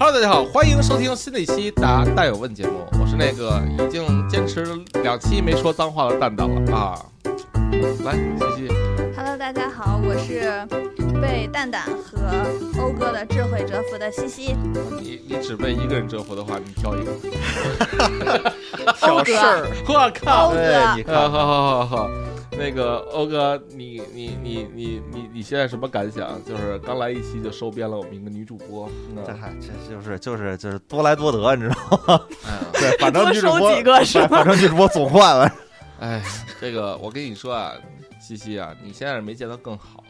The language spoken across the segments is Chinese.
Hello，大家好，欢迎收听新的一期《答蛋有问》节目，我是那个已经坚持两期没说脏话的蛋蛋了啊。来，西西，Hello，大家好，我是被蛋蛋和欧哥的智慧折服的西西。你你只被一个人折服的话，你挑一个。欧哥，我靠！欧哥，啊，看，好好好好，那个欧哥，你你你你你你现在什么感想？就是刚来一期就收编了我们一个女主播，那这还这就是就是就是多来多得，你知道吗？对，反正多女主播收几个是吗反反正女主播总换了。哎，这个我跟你说啊，西西啊，你现在是没见到更好。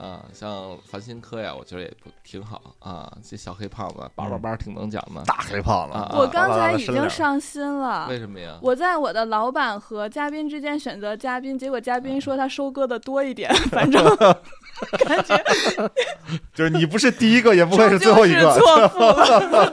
啊，像繁星科呀，我觉得也不挺好啊。这小黑胖子叭叭叭挺能讲的，大黑胖子，啊我刚才已经上心了。为什么呀？我在我的老板和嘉宾之间选择嘉宾，结果嘉宾说他收割的多一点，反正 感觉 就是你不是第一个，也不会是最后一个。错付了。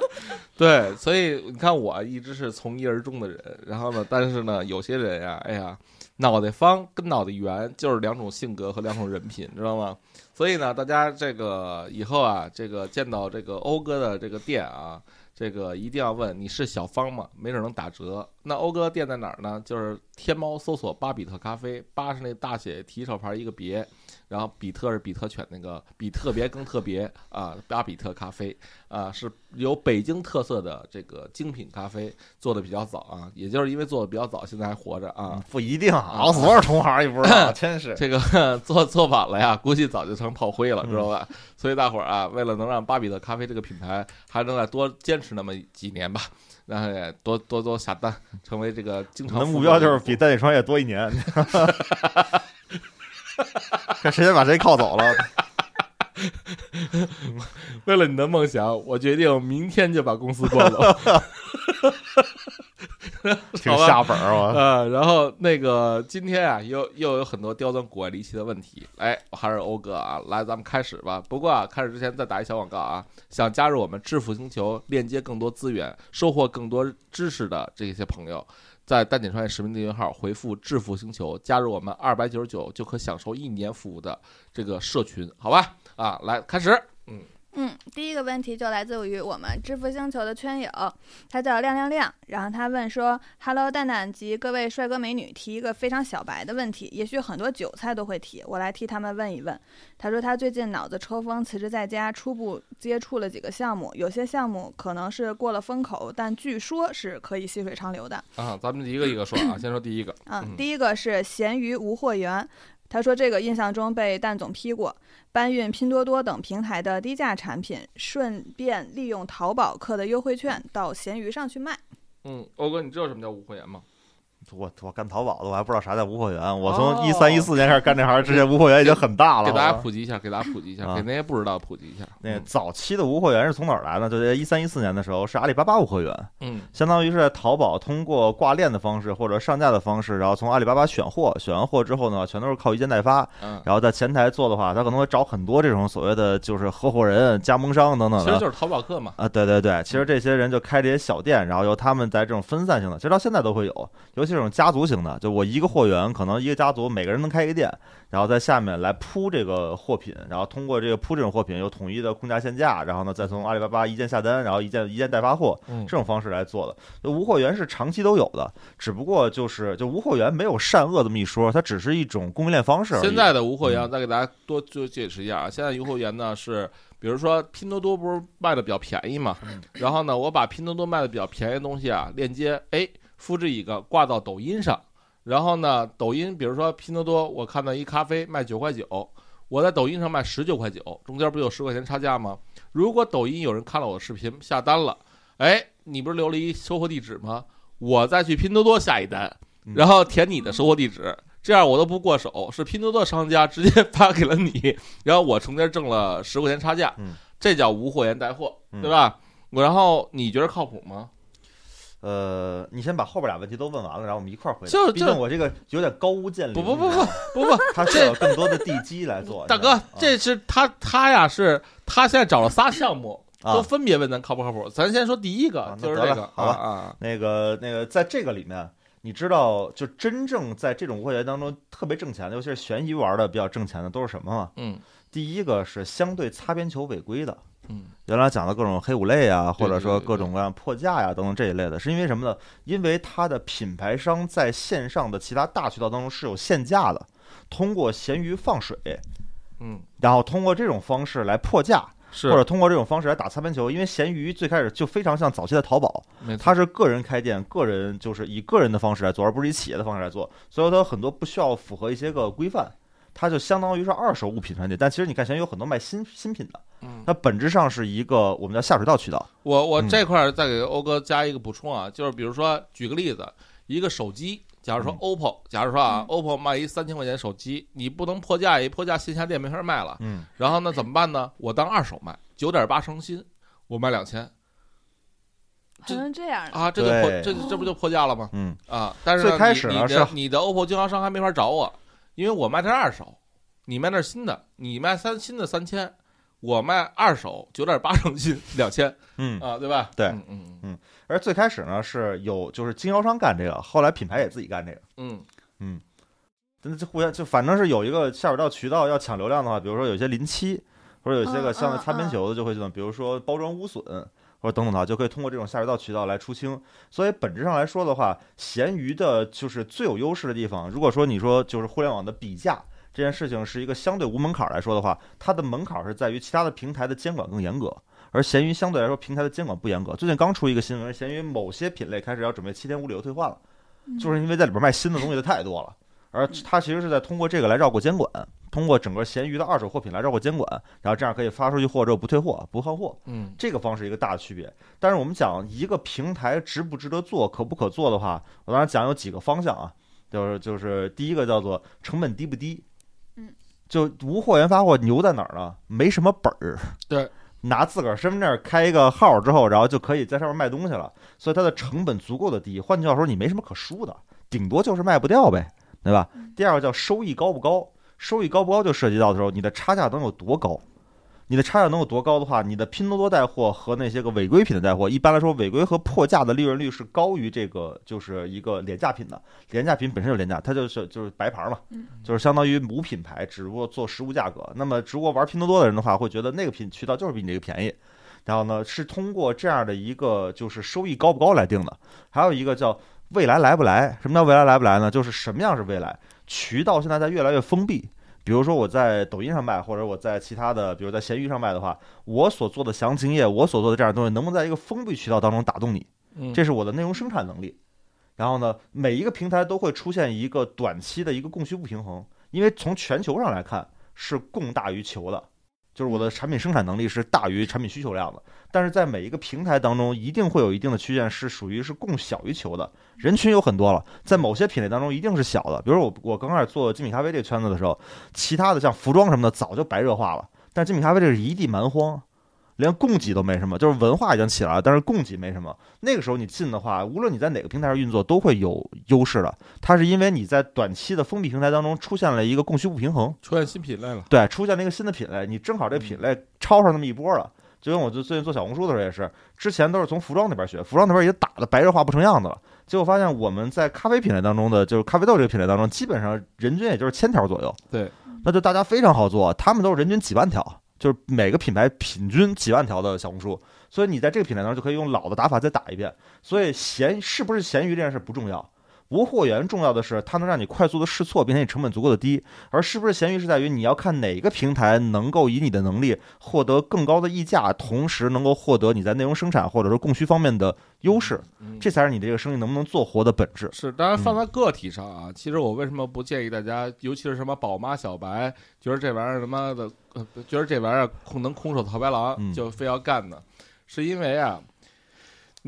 对，所以你看我一直是从一而终的人，然后呢，但是呢，有些人呀，哎呀，脑袋方跟脑袋圆就是两种性格和两种人品，知道吗？所以呢，大家这个以后啊，这个见到这个欧哥的这个店啊，这个一定要问你是小方吗？没准能打折。那欧哥店在哪儿呢？就是天猫搜索巴比特咖啡，巴是那大写提手旁一个别，然后比特是比特犬那个比特别更特别啊，巴比特咖啡啊，是有北京特色的这个精品咖啡，做的比较早啊，也就是因为做的比较早，现在还活着啊。不一定，熬死多少同行也不知道，真是。这个 做做晚了呀，估计早就成炮灰了，嗯知道吧？所以大伙儿啊，为了能让巴比特咖啡这个品牌还能再多坚持那么几年吧，然后也多多多下单，成为这个经常我的目标就是比单体创业多一年，看谁先把谁靠走了。为了你的梦想，我决定明天就把公司关了。挺下本儿啊！呃，然后那个今天啊，又又有很多刁钻古怪离奇的问题。哎，我还是欧哥啊，来，咱们开始吧。不过啊，开始之前再打一小广告啊，想加入我们致富星球，链接更多资源，收获更多知识的这些朋友，在蛋姐创业实名订阅号回复“致富星球”，加入我们二百九十九就可享受一年服务的这个社群，好吧？啊，来开始。嗯，第一个问题就来自于我们致富星球的圈友，他叫亮亮亮，然后他问说：“Hello，蛋蛋及各位帅哥美女，提一个非常小白的问题，也许很多韭菜都会提，我来替他们问一问。”他说他最近脑子抽风，辞职在家，初步接触了几个项目，有些项目可能是过了风口，但据说是可以细水长流的。啊，咱们一个一个说啊，先说第一个。嗯嗯，第一个是闲鱼无货源，他说这个印象中被蛋总批过，搬运拼多多等平台的低价产品，顺便利用淘宝客的优惠券到闲鱼上去卖。嗯，欧哥，你知道什么叫无货源吗？我我干淘宝的，我还不知道啥叫无货源。我哦从一三一四年开始干这行之前，无货源已经很大了。给大家普及一下，给大家普及一下，啊给那些不知道普及一下。那早期的无货源是从哪儿来呢？就在一三一四年的时候，是阿里巴巴无货源，嗯相当于是在淘宝通过挂链的方式或者上架的方式，然后从阿里巴巴选货，选完货之后呢，全都是靠一件代发。嗯，然后在前台做的话，他可能会找很多这种所谓的就是合伙人、加盟商等等的。其实就是淘宝客嘛。啊，对对对，其实这些人就开这些小店，然后由他们在这种分散性的，其实到现在都会有，尤其这种家族型的，就我一个货源，可能一个家族每个人能开一个店，然后在下面来铺这个货品，然后通过这个铺这种货品，有统一的控价限价，然后呢再从阿里巴巴一键下单，然后一键一键代发货，嗯这种方式来做的。就无货源是长期都有的，只不过就是就无货源没有善恶这么一说，它只是一种供应链方式。现在的无货源，嗯再给大家多就解释一下啊。现在无货源呢是，比如说拼多多不是卖的比较便宜嘛，嗯然后呢，我把拼多多卖的比较便宜的东西啊，链接哎复制一个挂到抖音上，然后呢，抖音比如说拼多多，我看到一咖啡卖九块九，我在抖音上卖十九块九，中间不有十块钱差价吗？如果抖音有人看了我的视频下单了，哎，你不是留了一收货地址吗？我再去拼多多下一单，嗯然后填你的收货地址，这样我都不过手，是拼多多商家直接 发给了你，然后我中间挣了十块钱差价，嗯这叫无货源带货，嗯对吧？我然后你觉得靠谱吗？呃，你先把后边俩问题都问完了，然后我们一块儿回答。就就毕竟我这个有点高屋建瓴。不不不不，不不，它需要有更多的地基来做。大哥这是他他呀，是他现在找了仨项目，啊都分别问咱靠不靠谱。咱先说第一个就是这个，好吧那个那个，在这个里面，你知道，就真正在这种会员当中特别挣钱的，尤其是悬疑玩的比较挣钱的，都是什么吗？嗯第一个是相对擦边球违规的，嗯原来讲的各种黑五类啊，或者说各种各样破价呀等等这一类的，是因为什么呢？因为它的品牌商在线上的其他大渠道当中是有限价的，通过闲鱼放水，嗯，然后通过这种方式来破价，是或者通过这种方式来打擦边球。因为闲鱼最开始就非常像早期的淘宝，它是个人开店，个人就是以个人的方式来做，而不是以企业的方式来做，所以它有很多不需要符合一些个规范。它就相当于是二手物品商店，但其实你看，闲鱼有很多卖新新品的，嗯，它本质上是一个我们叫下水道渠道。我我嗯这块儿再给欧哥加一个补充啊，就是比如说举个例子，一个手机，假如说嗯 OPPO，假如说啊嗯，OPPO 卖一三千块钱手机，你不能破价，一破价线下店没法卖了，嗯，然后呢怎么办呢？我当二手卖，九点八成新，我卖两千还能这样？啊，这就破这这不就破价了吗？嗯，啊，但是最开始呢你你的是你的 OPPO 经销商还没法找我，因为我卖的是二手，你卖的是新的，你卖三新的三千，我卖二手九点八成新两千嗯，啊，对吧？对嗯嗯嗯而最开始呢是有就是经销商干这个，后来品牌也自己干这个，嗯真的就互相就反正是有一个下水道渠道要抢流量的话，比如说有些临期或者有些个嗯嗯像擦边嗯球的就会这种，比如说包装污损或者等等的话，就可以通过这种下水道渠道来出清。所以本质上来说的话，闲鱼的就是最有优势的地方。如果说你说就是互联网的比价这件事情是一个相对无门槛儿来说的话，它的门槛儿是在于其他的平台的监管更严格。而闲鱼相对来说，平台的监管不严格。最近刚出一个新闻，闲鱼某些品类开始要准备七天无理由退换了，嗯就是因为在里边卖新的东西的太多了，而它其实是在通过这个来绕过监管，通过整个闲鱼的二手货品来绕过监管，然后这样可以发出去货之后不退货、不换货，嗯这个方式一个大的区别。但是我们讲一个平台值不值得做、可不可做的话，我当然讲有几个方向啊，就是就是第一个叫做成本低不低，嗯，就无货源发货牛在哪儿呢？没什么本儿，对。拿自个儿身份证开一个号之后，然后就可以在上面卖东西了，所以它的成本足够的低。换句话说，你没什么可输的，顶多就是卖不掉呗，对吧？第二个叫收益高不高，收益高不高就涉及到的时候，你的差价能有多高？你的差价能有多高的话，你的拼多多带货和那些个违规品的带货，一般来说违规和破价的利润率是高于这个就是一个廉价品的。廉价品本身就廉价，它就是就是白牌嘛，就是相当于无品牌，只不过做实物价格。那么如果玩拼多多的人的话，会觉得那个品渠道就是比你这个便宜。然后呢，是通过这样的一个就是收益高不高来定的。还有一个叫未来来不来？什么叫未来来不来呢？就是什么样是未来？渠道现在在越来越封闭。比如说我在抖音上卖，或者我在其他的，比如在闲鱼上卖的话，我所做的详情页，我所做的这样的东西，能不能在一个封闭渠道当中打动你？这是我的内容生产能力。然后呢，每一个平台都会出现一个短期的一个供需不平衡，因为从全球上来看是供大于求的，就是我的产品生产能力是大于产品需求量的。但是在每一个平台当中，一定会有一定的区间是属于是供小于求的，人群有很多了，在某些品类当中一定是小的。比如我我刚开始做精品咖啡这个圈子的时候，其他的像服装什么的早就白热化了，但精品咖啡这是一地蛮荒。连供给都没什么，就是文化已经起来了，但是供给没什么。那个时候你进的话，无论你在哪个平台上运作，都会有优势的。它是因为你在短期的封闭平台当中出现了一个供需不平衡，出现新品类了。对，出现了一个新的品类，你正好这品类超上那么一波了。就跟我就最近做小红书的时候也是，之前都是从服装那边学，服装那边也打的白热化不成样子了。结果发现我们在咖啡品类当中的，就是咖啡豆这个品类当中，基本上人均也就是千条左右。对，那就大家非常好做，他们都是人均几万条，就是每个品牌平均几万条的小红书，所以你在这个品类当中就可以用老的打法再打一遍。所以闲是不是闲鱼这件事不重要，无货源重要的是它能让你快速的试错，并且你成本足够的低。而是不是闲鱼是在于你要看哪个平台能够以你的能力获得更高的溢价，同时能够获得你在内容生产或者说供需方面的优势，嗯这才是你这个生意能不能做活的本质。是，当然放在个体上啊，其实我为什么不建议大家，尤其是什么宝妈小白，觉得这玩意儿他妈的，呃，觉得这玩意儿空能空手套白狼，嗯就非要干呢？是因为啊，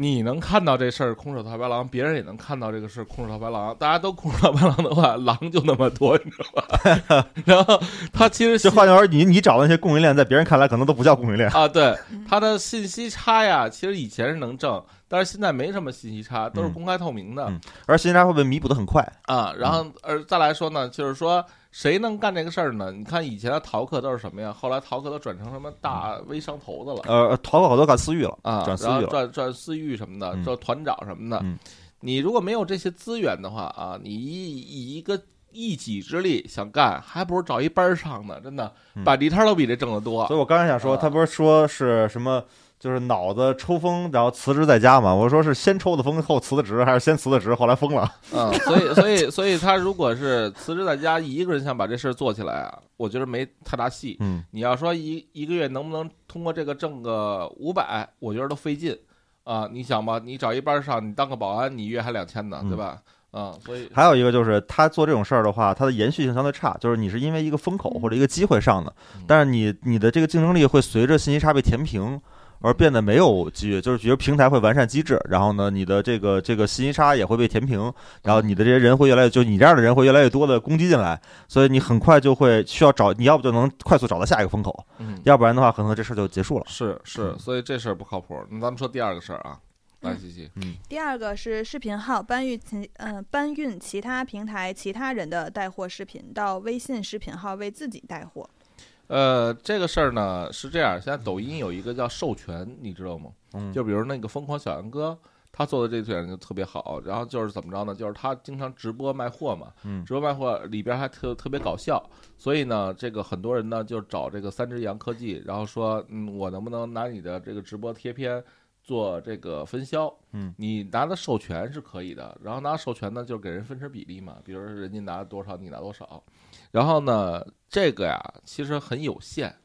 你能看到这事儿空手套白狼，别人也能看到这个事儿空手套白狼，大家都空手套白狼的话，狼就那么多，你知道吧？然后他其实就换句话说，你你找的那些供应链，在别人看来可能都不叫供应链。啊，对，他的信息差呀，其实以前是能挣，但是现在没什么信息差，都是嗯公开透明的。嗯而信息差会被弥补的很快。啊，然嗯后而，再来说呢，就是说谁能干这个事儿呢？你看以前的淘客都是什么呀？后来淘客都转成什么大微商头子了呃，淘宝好多干私域了啊，转私域了。转转私域什么的，嗯转团长什么的嗯。你如果没有这些资源的话啊，你以以一个一己之力想干，还不如找一班儿上呢。真的嗯，摆地摊儿都比这挣得多所。以我刚才想说，啊他不是说是什么，就是脑子抽风，然后辞职在家嘛？我说是先抽的风后辞的职，还是先辞的职后来疯了？嗯，所以所以所以他如果是辞职在家，一个人想把这事儿做起来啊，我觉得没太大戏。嗯，你要说一一个月能不能通过这个挣个五百，我觉得都费劲啊。你想吧，你找一班儿上，你当个保安，你月还两千呢，嗯对吧？啊，所以还有一个就是他做这种事儿的话，他的延续性相对差，就是你是因为一个风口或者一个机会上的嗯，但是你你的这个竞争力会随着信息差被填平。而变得没有机遇，就是比如平台会完善机制，然后呢，你的这个这个信息差也会被填平，然后你的这些人会越来越，就你这样的人会越来越多的攻击进来，所以你很快就会需要找，你要不就能快速找到下一个风口，嗯，要不然的话，可能这事儿就结束了。是是，嗯所以这事儿不靠谱。那咱们说第二个事儿啊，来，嗯西嗯，第二个是视频号搬运其嗯、搬运其他平台其他人的带货视频到微信视频号为自己带货。呃，这个事儿呢是这样，现在抖音有一个叫授权，你知道吗？嗯，就比如那个疯狂小杨哥，他做的这选就特别好。然后就是怎么着呢？就是他经常直播卖货嘛，嗯直播卖货里边还特特别搞笑。所以呢，这个很多人呢就找这个三只羊科技，然后说，嗯，我能不能拿你的这个直播贴片做这个分销？嗯，你拿的授权是可以的，然后拿授权呢就是给人分成比例嘛，比如说人家拿多少，你拿多少。然后呢，这个呀其实很有限。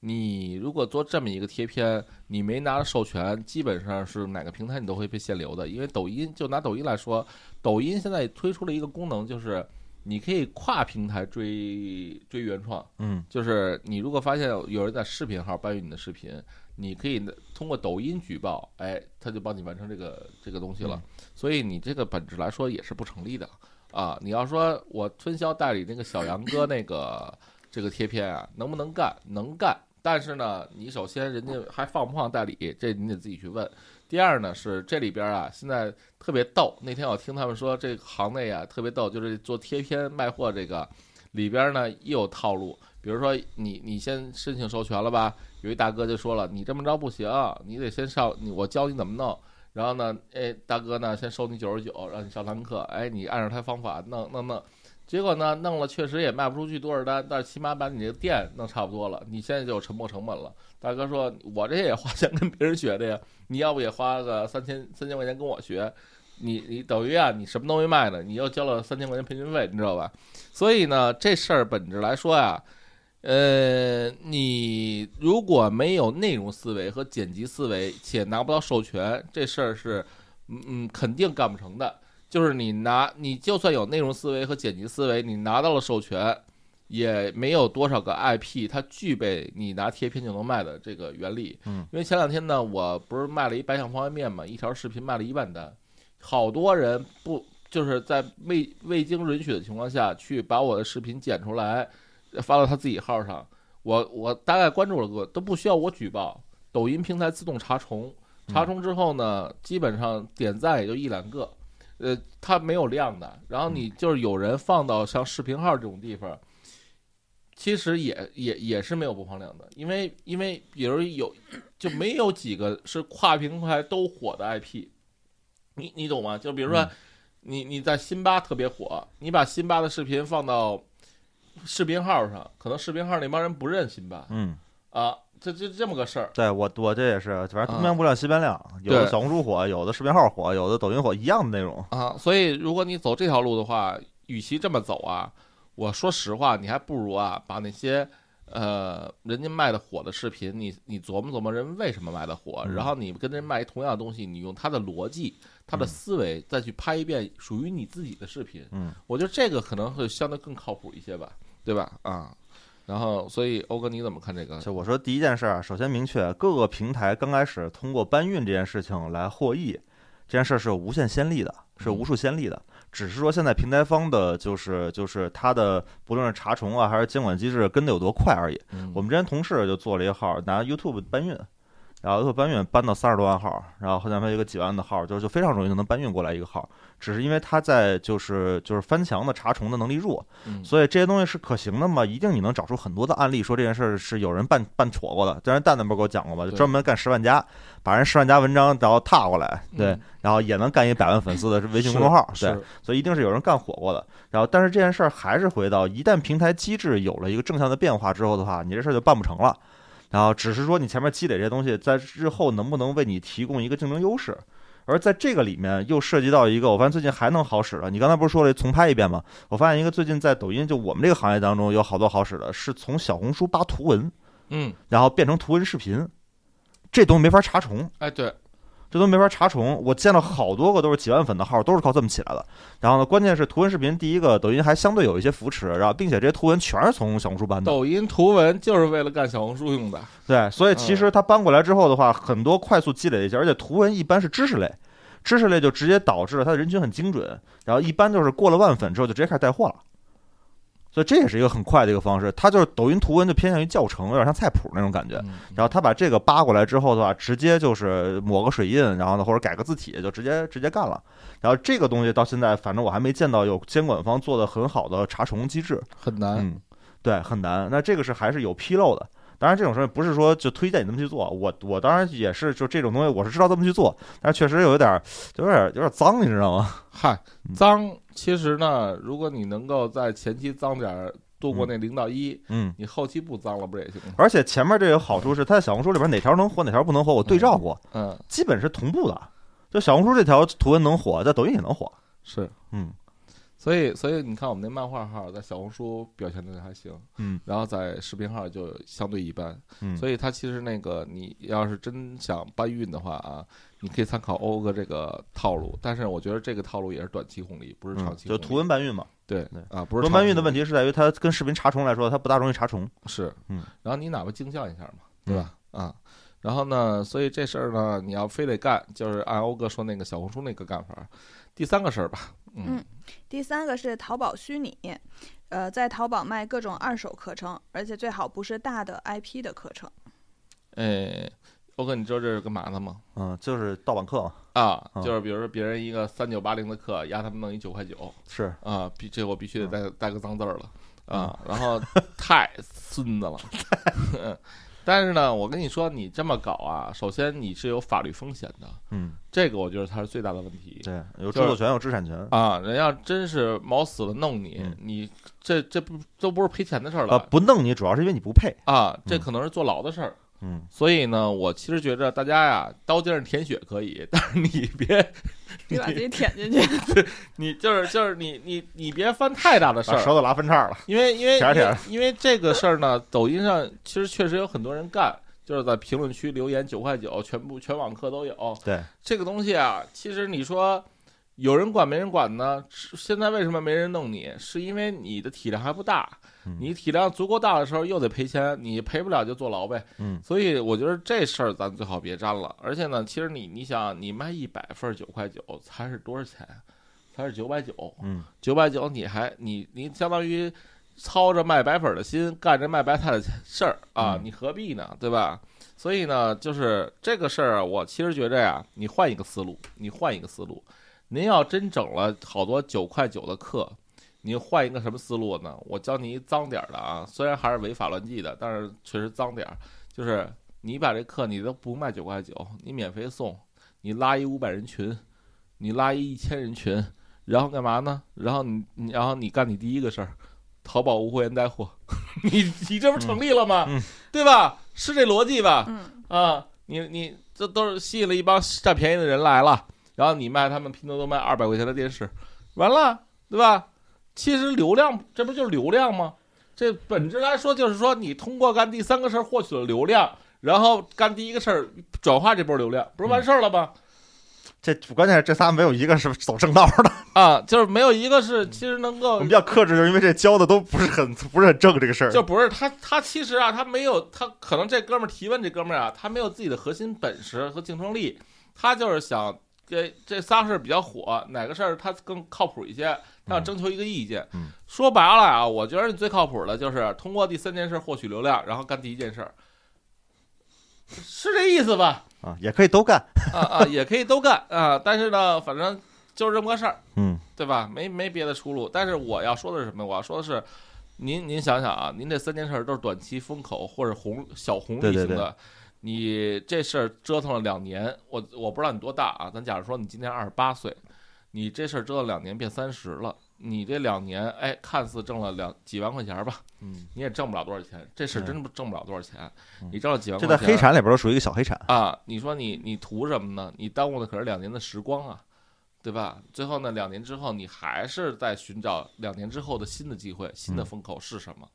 你如果做这么一个贴片，你没拿授权，基本上是哪个平台你都会被限流的。因为抖音就拿抖音来说，抖音现在推出了一个功能，就是你可以跨平台追追原创。嗯就是你如果发现有人在视频号搬运你的视频，你可以通过抖音举报，哎，他就帮你完成这个这个东西了。所以你这个本质来说也是不成立的啊。你要说我分销代理那个小杨哥那个这个贴片啊，能不能干？能干。但是呢，你首先人家还放不放代理，这你得自己去问。第二呢是这里边啊，现在特别逗。那天我听他们说，这行内啊特别逗，就是做贴片卖货这个里边呢也有套路。比如说你你先申请授权了吧，有一大哥就说了，你这么着不行，你得先上我教你怎么弄。然后呢，哎，大哥呢先收你九十九，让你上堂课，哎，你按照他方法弄弄弄。结果呢，弄了确实也卖不出去多少单，但是起码把你这店弄差不多了，你现在就有沉没成本了。大哥说：“我这也花钱跟别人学的呀，你要不也花个三千三千块钱跟我学？你你等于啊，你什么都没卖呢，你又交了三千块钱培训费，你知道吧？所以呢，这事儿本质来说呀，呃，你如果没有内容思维和剪辑思维，且拿不到授权，这事儿是嗯嗯肯定干不成的。就是你拿，你就算有内容思维和剪辑思维，你拿到了授权，也没有多少个 IP 它具备你拿贴片就能卖的这个原理。嗯，因为前两天呢，我不是卖了一白象方便面嘛，一条视频卖了一万单，好多人不就是在未未经允许的情况下去把我的视频剪出来，发到他自己号上。我我大概关注了个，都不需要我举报，抖音平台自动查重，查重之后呢，基本上点赞也就一两个。呃，它没有量的，然后你就是有人放到像视频号这种地方，其实也也也是没有播放量的，因为因为比如有就没有几个是跨平台都火的 IP，你你懂吗？就比如说嗯你你在辛巴特别火，你把辛巴的视频放到视频号上，可能视频号那帮人不认辛巴嗯，啊，这这这么个事儿。对我我这也是，反正啊东边不亮西边亮，有的小红书火，有的视频号火，有的抖音火，一样的内容。啊，所以如果你走这条路的话，与其这么走啊，我说实话，你还不如啊，把那些呃人家卖的火的视频，你你琢磨琢磨人为什么卖的火，嗯然后你跟人卖同样的东西，你用他的逻辑、他的嗯思维再去拍一遍属于你自己的视频，嗯，我觉得这个可能会相对更靠谱一些吧，对吧？啊，然后所以欧哥你怎么看这个？就我说第一件事儿啊，首先明确各个平台刚开始通过搬运这件事情来获益，这件事儿是有无限先例的，是有无数先例的。只是说现在平台方的，就是就是它的不论是查重啊，还是监管机制跟的有多快而已。嗯我们之前同事就做了一个号，拿 YouTube 搬运，然后又搬运搬到三十多万号，然后后面还有一个几万的号，就是就非常容易就能搬运过来一个号，只是因为它在就是就是翻墙的查重的能力弱，嗯所以这些东西是可行的嘛？一定你能找出很多的案例，说这件事儿是有人办办妥过的。当然蛋蛋不是给我讲过吗？就专门干十万加，把人十万加文章然后踏过来，对，嗯然后也能干一百万粉丝的微信公众号，对，所以一定是有人干火过的。然后，但是这件事儿还是回到，一旦平台机制有了一个正向的变化之后的话，你这事儿就办不成了。然后只是说你前面积累这些东西，在日后能不能为你提供一个竞争优势？而在这个里面又涉及到一个，我发现最近还能好使的。你刚才不是说了重拍一遍吗？我发现一个最近在抖音，就我们这个行业当中有好多好使的，是从小红书扒图文，嗯，然后变成图文视频，这东西没法查重。哎，对，这都没法查重。我见了好多个都是几万粉的号，都是靠这么起来的。然后呢，关键是图文视频，第一个抖音还相对有一些扶持，然后并且这些图文全是从小红书搬的。抖音图文就是为了干小红书用的，对，所以其实它搬过来之后的话，很多快速积累一些，而且图文一般是知识类，知识类就直接导致了它的人群很精准，然后一般就是过了万粉之后就直接开始带货了。所以这也是一个很快的一个方式，它就是抖音图文就偏向于教程，有点像菜谱那种感觉。嗯然后他把这个扒过来之后的话，直接就是抹个水印，然后呢或者改个字体，就直接直接干了。然后这个东西到现在，反正我还没见到有监管方做的很好的查重机制。很难。嗯，对，很难。那这个是还是有纰漏的。当然，这种事儿不是说就推荐你这么去做，我我当然也是就这种东西，我是知道这么去做，但是确实有点儿有点儿有点儿脏，你知道吗？嗨，嗯脏，其实呢，如果你能够在前期脏点儿，度过那零到一，嗯。你后期不脏了，不是也行吗？而且前面这有好处是，它在小红书里边哪条能火，哪条不能火，我对照过，嗯，基本是同步的。就小红书这条图文能火，在抖音也能火。是，嗯所以所以你看我们那漫画号在小红书表现的还行，嗯然后在视频号就相对一般，嗯，所以它其实那个你要是真想搬运的话啊，你可以参考欧哥这个套路，但是我觉得这个套路也是短期红利，不是长嗯期。就图文搬运嘛。对对啊，不是图文搬运的问题题是在于它跟视频查重来说，它不大容易查重。是，嗯，然后你哪怕镜像一下嘛，对吧？啊，然后呢，所以这事儿呢，你要非得干，就是按欧哥说那个小红书那个干法。第三个事儿吧，嗯嗯第三个是淘宝虚拟，呃，在淘宝卖各种二手课程，而且最好不是大的 IP 的课程。哎，欧哥，你知道这是干嘛的吗？嗯，就是盗版课嘛。啊，嗯就是比如说别人一个三九八零的课，压他们弄一九块九是，啊，必这我必须得带带个脏字儿了嗯啊，然后太孙子了。但是呢，我跟你说，你这么搞啊，首先你是有法律风险的，嗯，这个我觉得它是最大的问题。对，有著作权，有知识产权。啊，人要真是毛死了弄你，嗯你这这不都不是赔钱的事儿呃，了不弄你，主要是因为你不配。啊，这嗯可能是坐牢的事儿。嗯，所以呢，我其实觉着大家呀，刀尖上舔血可以，但是你别，别把自己舔进去。你就是就是你你你别犯太大的事儿，把舌头拉分叉了。因为因为舔舔因为这个事儿呢，抖音上其实确实有很多人干，就是在评论区留言九块九，全部全网课都有。对，这个东西啊，其实你说有人管没人管呢？是现在为什么没人弄你？是因为你的体量还不大。嗯你体量足够大的时候又得赔钱，你赔不了就坐牢呗。嗯所以我觉得这事儿咱最好别沾了。而且呢，其实你你想，你卖一百份九块九才是多少钱？才是九百九。嗯，九百九，你还你你相当于操着卖白粉的心，干着卖白菜的事儿啊，嗯你何必呢？对吧？所以呢，就是这个事儿啊，我其实觉着呀，你换一个思路，你换一个思路，您要真整了好多九块九的课。你换一个什么思路呢？我教你一脏点儿的啊，虽然还是违法乱纪的，但是确实脏点儿。就是你把这课你都不卖九块九，你免费送，你拉一五百人群，你拉一一千人群，然后干嘛呢？然后你你然后你干你第一个事儿，淘宝无货源带货，你你这不成立了吗？嗯嗯对吧？是这逻辑吧？嗯，啊，你你这都是吸引了一帮占便宜的人来了，然后你卖他们拼多多卖二百块钱的电视，完了，对吧？其实流量这不就是流量吗？这本质来说就是说，你通过干第三个事儿获取了流量，然后干第一个事儿转化这波流量，不是完事儿了吗？这关键是这仨没有一个是走正道的。啊，就是没有一个是其实能够我们比较克制，就是因为这教的都不是很不是很正这个事儿。就不是他，他其实啊，他没有，他可能这哥们儿提问这哥们儿啊，他没有自己的核心本事和竞争力，他就是想这这仨事儿比较火，哪个事儿他更靠谱一些，他想嗯征求一个意见。嗯说白了啊，我觉得你最靠谱的就是通过第三件事获取流量，然后干第一件事儿。是这意思吧？啊，也可以都干。啊啊，也可以都干啊，但是呢，反正就是这么个事儿，嗯对吧？没没别的出路。但是我要说的是什么？我要说的是，您您想想啊，您这三件事儿都是短期风口或者红小红利对对型的，你这事儿折腾了两年，我我不知道你多大啊，咱假如说你今年二十八岁，你这事儿折腾两年变三十了，你这两年哎，看似挣了两几万块钱吧，嗯，你也挣不了多少钱，这事儿嗯真不挣不了多少钱嗯，你挣了几万块钱，这在黑产里边都属于一个小黑产。啊，你说你你图什么呢？你耽误的可是两年的时光啊，对吧？最后呢，两年之后你还是在寻找两年之后的新的机会、新的嗯风口是什么？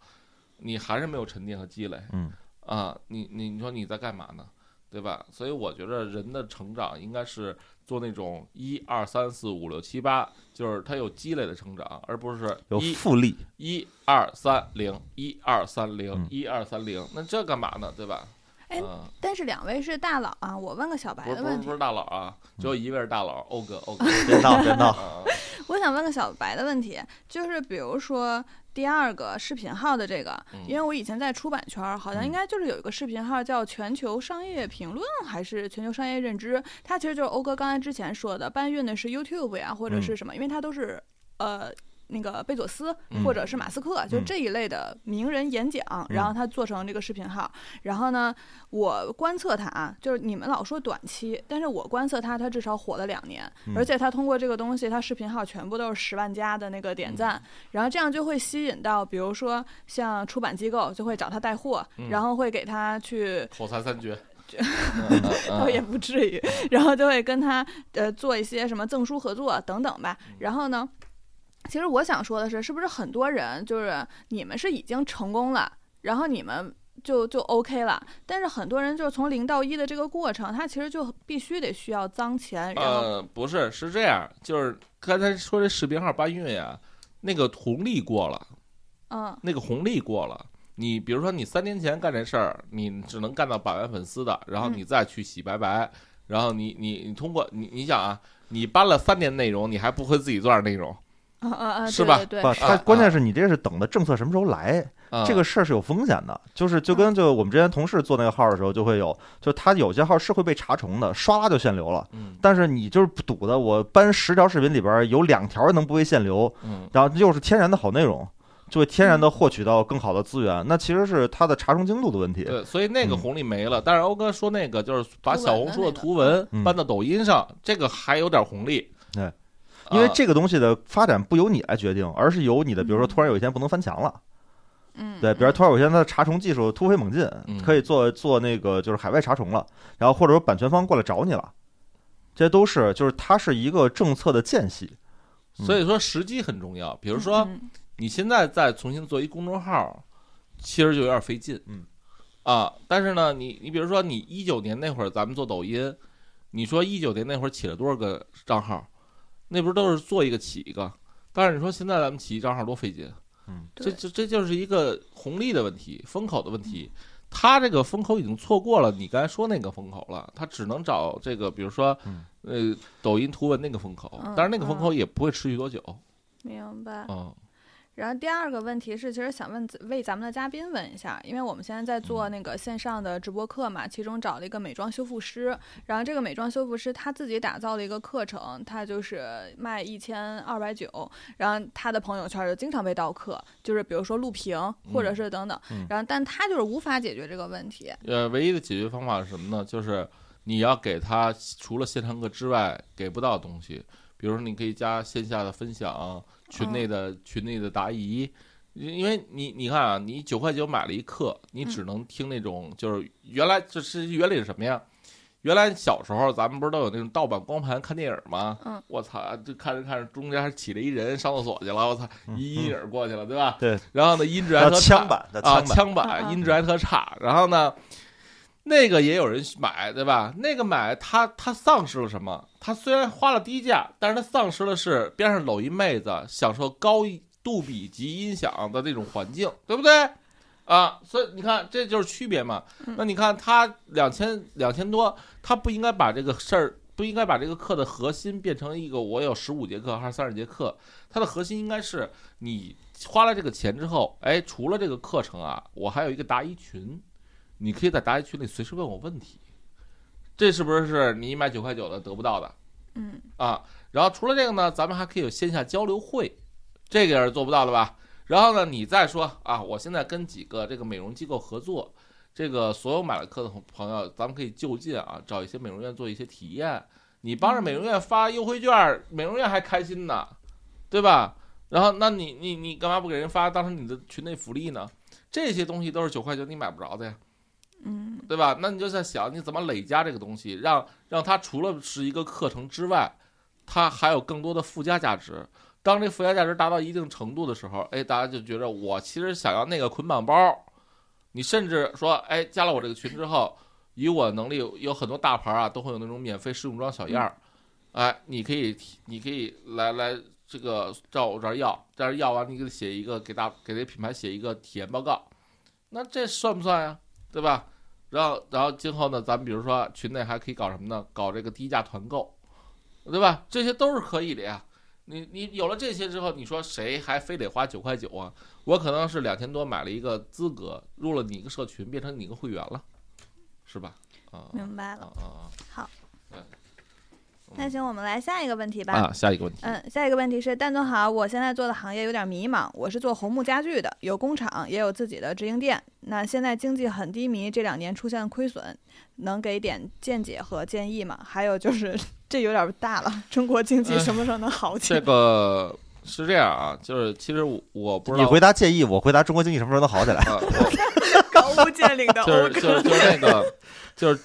你还是没有沉淀和积累嗯啊！你你你说你在干嘛呢？对吧？所以我觉得人的成长应该是做那种一二三四五六七八，就是他有积累的成长，而不是有一复利，一二三零一二三零嗯一二三零，那这干嘛呢？对吧？哎嗯但是两位是大佬啊，我问个小白的问题不是不是大佬啊，只有一位是大佬，欧哥欧哥。别闹别闹。啊 我想问个小白的问题，就是比如说第二个视频号的这个，嗯因为我以前在出版圈儿，好像应该就是有一个视频号叫全球商业评论还是全球商业认知，它其实就是欧哥刚才之前说的，搬运的是 YouTube 呀或者是什么，因为它都是呃。那个贝佐斯嗯或者是马斯克，就这一类的名人演讲，然后他做成这个视频号。然后呢，我观测他啊，就是你们老说短期，但是我观测他，他至少火了两年，嗯而且他通过这个东西，他视频号全部都是十万加的那个点赞，然后这样就会吸引到，比如说像出版机构就会找他带货，嗯然后会给他去。口才三绝，倒也不至于，然后就会跟他呃做一些什么赠书合作等等吧。嗯然后呢，其实我想说的是，是不是很多人就是你们是已经成功了，然后你们就就 OK 了，但是很多人就是从零到一的这个过程，他其实就必须得需要脏钱，然后呃，不是，是这样，就是刚才说这视频号搬运呀，那个红利过了，嗯那个红利过了。你比如说，你三年前干这事儿，你只能干到百万粉丝的，然后嗯你再去洗白白，然后你你你通过你你想啊，你搬了三年内容，你还不会自己做点内容啊啊啊，是吧不，对对对，他关键是你这是等的政策什么时候来，啊？这个事儿是有风险的。就是就跟就我们之前同事做那个号的时候，就会有，就他有些号是会被查重的，唰啦就限流了。嗯但是你就是赌的，我搬十条视频里边有两条能不被限流，嗯然后又是天然的好内容，就会天然的获取到更好的资源。那其实是它的查重精度的问题。对，所以那个嗯红利没了。但是欧哥说那个就是把小红书的图文嗯搬到抖音上，这个还有点红利。对因为啊这个东西的发展不由你来决定，而是由你的，比如说突然有一天不能翻墙了，嗯，对，比如突然有一天它的查重技术突飞猛进嗯，可以做做那个就是海外查重了，然后或者说版权方过来找你了，这些都是就是它是一个政策的间隙。嗯所以说时机很重要。比如说嗯你现在再重新做一公众号，其实就有点费劲。嗯啊，但是呢，你你比如说你一九年那会儿咱们做抖音，你说一九年那会儿起了多少个账号？那不是都是做一个起一个？但是你说现在咱们起一账号多费劲？嗯，这这这就是一个红利的问题，风口的问题。他这个风口已经错过了你刚才说那个风口了，他只能找这个，比如说嗯，呃，抖音图文那个风口，嗯但是那个风口也不会持续多久。明白。嗯然后第二个问题是，其实想问为咱们的嘉宾问一下，因为我们现在在做那个线上的直播课嘛，其中找了一个美妆修复师，然后这个美妆修复师他自己打造了一个课程，他就是卖一千二百九，然后他的朋友圈就经常被盗课，就是比如说录屏或者是等等，嗯。然后但他就是无法解决这个问题，呃，唯一的解决方法是什么呢？就是你要给他除了线上课之外给不到的东西，比如说你可以加线下的分享，群内的、群内的答疑。因因为你你看啊，你九块九买了一课，你只能听那种就是原来这是原理是什么呀？原来小时候咱们不是都有那种盗版光盘看电影吗？嗯，我操，就看着看着中间还起了一人上厕所去了，我操，嗯一阴影过去了，对吧？对。然后呢，音质还特差枪版的啊，枪版，音质还特差。然后呢，那个也有人买，对吧？那个买他他丧失了什么？他虽然花了低价，但是他丧失的是边上搂一妹子，享受高杜比级音响的那种环境，对不对？啊，所以你看，这就是区别嘛。嗯那你看他两千两千多，他不应该把这个事儿，不应该把这个课的核心变成一个我有十五节课还是三十节课，它的核心应该是你花了这个钱之后，哎，除了这个课程啊，我还有一个答疑群，你可以在答疑群里随时问我问题，这是不是是你买九块九的得不到的嗯啊？然后除了这个呢，咱们还可以有线下交流会，这个也是做不到的吧？然后呢，你再说啊，我现在跟几个这个美容机构合作，这个所有买了课的朋友，咱们可以就近啊，找一些美容院做一些体验，你帮着美容院发优惠券，美容院还开心呢，对吧？然后，那你你你干嘛不给人发当成你的群内福利呢？这些东西都是九块九你买不着的呀，嗯对吧？那你就在想你怎么累加这个东西，让让它除了是一个课程之外，它还有更多的附加价值。当这附加价值达到一定程度的时候，哎，大家就觉得我其实想要那个捆绑包。你甚至说，哎，加了我这个群之后，以我能力，有很多大牌啊都会有那种免费试用装小样儿，哎，你可以提你可以来来这个照我这儿要，但是要完你给他写一个给大给这品牌写一个体验报告，那这算不算呀？对吧？然后然后今后呢，咱们比如说群内还可以搞什么呢？搞这个低价团购，对吧？这些都是可以的呀。你你有了这些之后，你说谁还非得花九块九啊？我可能是两千多买了一个资格，入了你一个社群，变成你一个会员了，是吧？啊明白了。啊啊！好对，那行，我们来下一个问题吧。啊，下一个问题，嗯，下一个问题是，蛋总好，我现在做的行业有点迷茫，我是做红木家具的，有工厂，也有自己的直营店。那现在经济很低迷，这两年出现亏损，能给点见解和建议吗？还有就是，这有点大了，中国经济 什么时候能好起来这？个是这样啊，就是其实我我不知道你回答建议，我回答中国经济什么时候能好起来？高屋建瓴的就是，就是就是那个，就是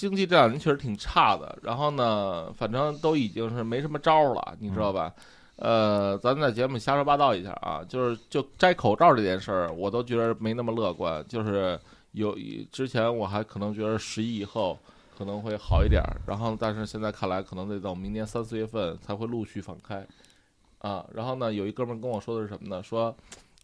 经济这两年确实挺差的。然后呢，反正都已经是没什么招儿了，你知道吧？呃，咱在节目瞎说八道一下啊，就是就摘口罩这件事儿，我都觉得没那么乐观。就是有之前我还可能觉得十一以后可能会好一点儿，然后但是现在看来可能得等明年三四月份才会陆续放开啊。然后呢，有一哥们跟我说的是什么呢？说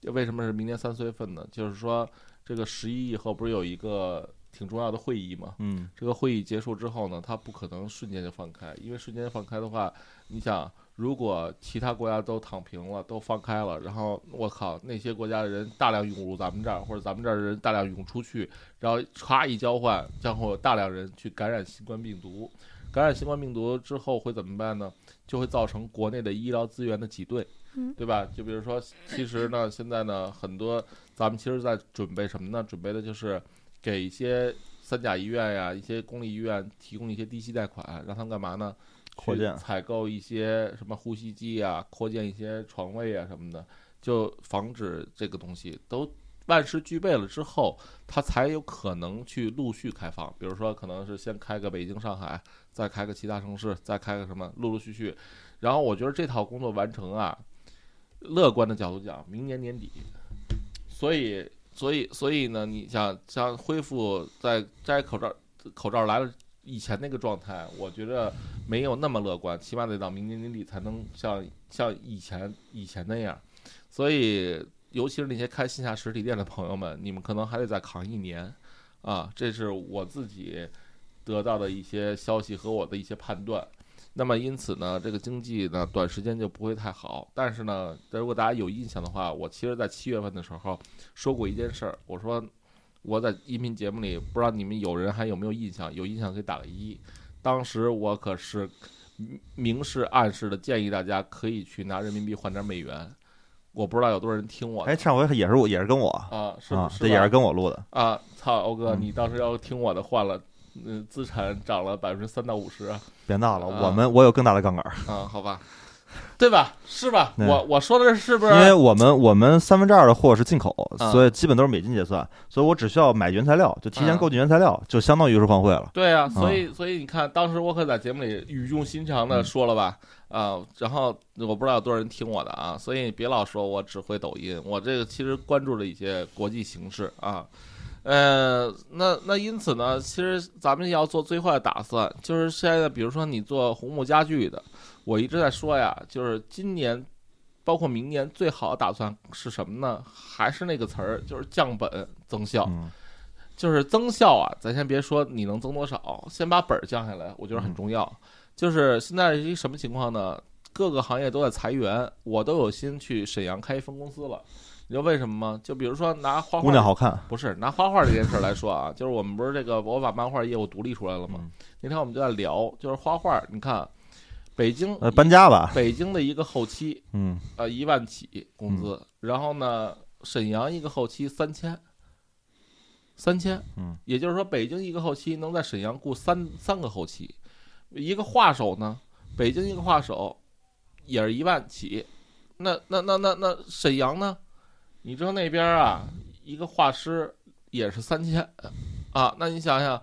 为什么是明年三四月份呢？就是说这个十一以后不是有一个挺重要的会议嘛？嗯，这个会议结束之后呢，它不可能瞬间就放开，因为瞬间放开的话，你想，如果其他国家都躺平了，都放开了，然后我靠，那些国家的人大量涌入咱们这儿，或者咱们这儿的人大量涌出去，然后歘一交换，将会有大量人去感染新冠病毒。感染新冠病毒之后会怎么办呢？就会造成国内的医疗资源的挤兑，嗯对吧？就比如说，其实呢，现在呢，很多咱们其实在准备什么呢？准备的就是给一些三甲医院呀、一些公立医院提供一些低息贷款，让他们干嘛呢？扩建采购一些什么呼吸机啊，扩建一些床位啊什么的，就防止这个东西都万事俱备了之后，它才有可能去陆续开放。比如说，可能是先开个北京、上海，再开个其他城市，再开个什么，陆陆续续。然后我觉得这套工作完成啊，乐观的角度讲，明年年底。所以，所以，所以呢，你想想恢复在摘口罩口罩来了以前那个状态，我觉得没有那么乐观，起码得到明年年底才能像像以前以前那样。所以，尤其是那些开线下实体店的朋友们，你们可能还得再扛一年啊！这是我自己得到的一些消息和我的一些判断。那么因此呢，这个经济呢，短时间就不会太好。但是呢，如果大家有印象的话，我其实在七月份的时候说过一件事儿，我说我在音频节目里，不知道你们有人还有没有印象？有印象可以打个一。当时我可是明示暗示的建议大家可以去拿人民币换点美元。我不知道有多少人听我的哎，上回也是我也是跟我啊，是啊，是这也是跟我录的。啊，操，欧哥，嗯你当时要听我的换了，嗯，资产涨了百分之三到五十啊。别闹了，啊我们我有更大的杠杆儿，啊，好吧，对吧？是吧？我我说的是不是？因为我们我们三分之二的货是进口，啊所以基本都是美金结算，所以我只需要买原材料，就提前啊购进原材料，就相当于是换汇了。对啊，所以所以你看，当时我可在节目里语重心长的说了吧，啊，然后我不知道有多少人听我的啊，所以别老说我只会抖音，我这个其实关注了一些国际形势啊。呃，那那因此呢，其实咱们要做最坏的打算，就是现在，比如说你做红木家具的，我一直在说呀，就是今年，包括明年最好的打算是什么呢？还是那个词儿，就是降本增效。嗯，就是增效啊，咱先别说你能增多少，先把本儿降下来，我觉得很重要。就是现在是一什么情况呢？各个行业都在裁员，我都有心去沈阳开一分公司了。你知道为什么吗？就比如说拿画画姑娘好看，不是拿画画这件事儿来说啊，就是我们不是这个我把漫画业务独立出来了吗？嗯那天我们就在聊，就是画画，你看北京呃，搬家吧，北京的一个后期嗯，呃一万起工资，然后呢沈阳一个后期三千，三千，嗯，也就是说北京一个后期能在沈阳雇三三个后期，一个画手呢，北京一个画手也是一万起，那那那那那沈阳呢？你知道那边啊，一个画师也是三千啊，那你想想，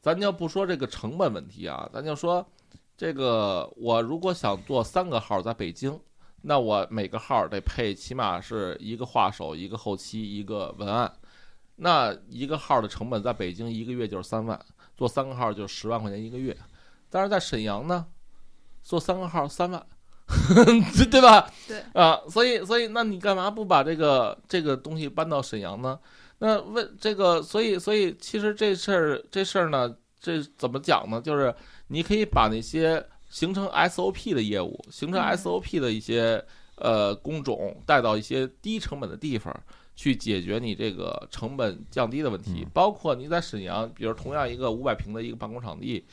咱就不说这个成本问题啊，咱就说这个我如果想做三个号在北京。那我每个号得配起码是一个画手、一个后期、一个文案，那一个号的成本在北京一个月就是三万，做三个号就十万块钱一个月。但是在沈阳呢，做三个号三万，对对吧？对啊，所以所以那你干嘛不把这个这个东西搬到沈阳呢？那问这个，所以所以其实这事儿这事儿呢，这怎么讲呢？就是你可以把那些形成 SOP 的业务，形成嗯 SOP 的一些呃工种带到一些低成本的地方，去解决你这个成本降低的问题嗯。包括你在沈阳，比如同样一个五百平的一个办公场地，